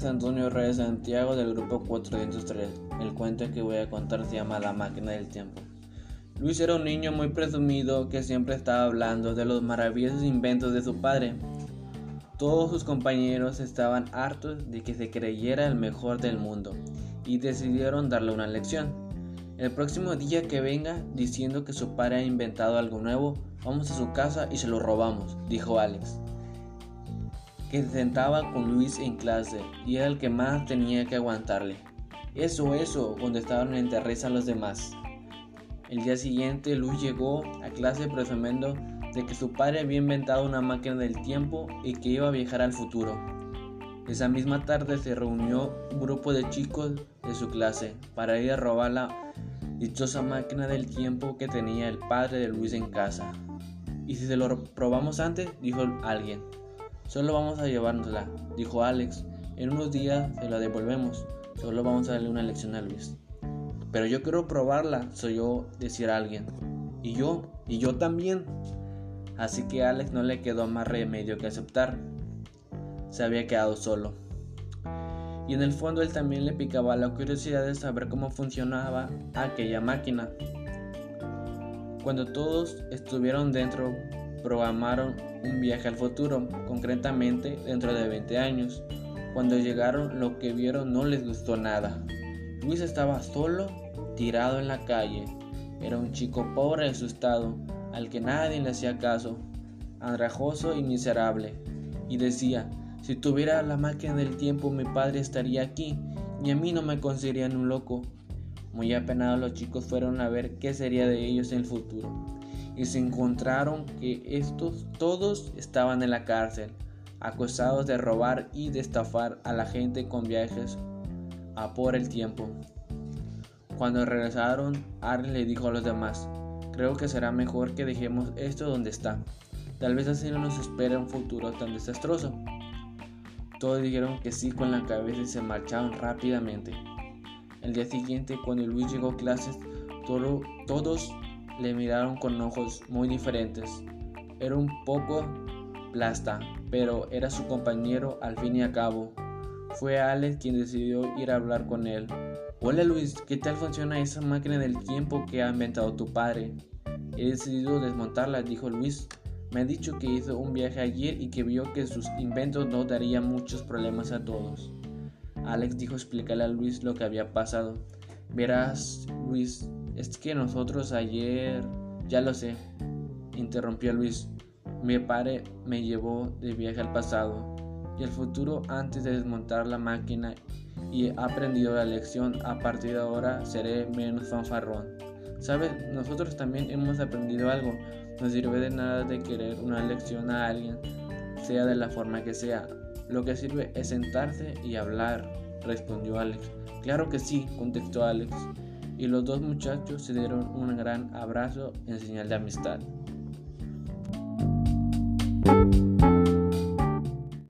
Antonio Reyes Santiago del grupo 403. El cuento que voy a contar se llama La máquina del tiempo. Luis era un niño muy presumido que siempre estaba hablando de los maravillosos inventos de su padre. Todos sus compañeros estaban hartos de que se creyera el mejor del mundo y decidieron darle una lección. El próximo día que venga diciendo que su padre ha inventado algo nuevo, vamos a su casa y se lo robamos, dijo Alex que se sentaba con Luis en clase y era el que más tenía que aguantarle. Eso, eso, contestaron entre risa los demás. El día siguiente Luis llegó a clase presumiendo de que su padre había inventado una máquina del tiempo y que iba a viajar al futuro. Esa misma tarde se reunió un grupo de chicos de su clase para ir a robar la dichosa máquina del tiempo que tenía el padre de Luis en casa. ¿Y si se lo probamos antes? dijo alguien. Solo vamos a llevárnosla, dijo Alex. En unos días se la devolvemos. Solo vamos a darle una lección a Luis. Pero yo quiero probarla, soy yo decir a alguien. Y yo, y yo también. Así que a Alex no le quedó más remedio que aceptar. Se había quedado solo. Y en el fondo él también le picaba la curiosidad de saber cómo funcionaba aquella máquina. Cuando todos estuvieron dentro, programaron un viaje al futuro, concretamente dentro de 20 años. Cuando llegaron lo que vieron no les gustó nada. Luis estaba solo, tirado en la calle. Era un chico pobre y asustado, al que nadie le hacía caso, andrajoso y miserable. Y decía, si tuviera la máquina del tiempo mi padre estaría aquí y a mí no me considerarían un loco. Muy apenados los chicos fueron a ver qué sería de ellos en el futuro y se encontraron que estos todos estaban en la cárcel, acusados de robar y de estafar a la gente con viajes a por el tiempo. Cuando regresaron, Arlen le dijo a los demás, creo que será mejor que dejemos esto donde está. Tal vez así no nos espera un futuro tan desastroso. Todos dijeron que sí con la cabeza y se marcharon rápidamente. El día siguiente, cuando Luis llegó a clases, todos le miraron con ojos muy diferentes. Era un poco plasta, pero era su compañero al fin y al cabo. Fue Alex quien decidió ir a hablar con él. Hola Luis, ¿qué tal funciona esa máquina del tiempo que ha inventado tu padre? He decidido desmontarla, dijo Luis. Me ha dicho que hizo un viaje ayer y que vio que sus inventos no darían muchos problemas a todos. Alex dijo explicarle a Luis lo que había pasado. Verás, Luis, es que nosotros ayer, ya lo sé, interrumpió Luis. Mi padre me llevó de viaje al pasado y al futuro antes de desmontar la máquina y he aprendido la lección. A partir de ahora seré menos fanfarrón. Sabes, nosotros también hemos aprendido algo. No sirve de nada de querer una lección a alguien, sea de la forma que sea. Lo que sirve es sentarse y hablar, respondió Alex. Claro que sí, contestó Alex y los dos muchachos se dieron un gran abrazo en señal de amistad.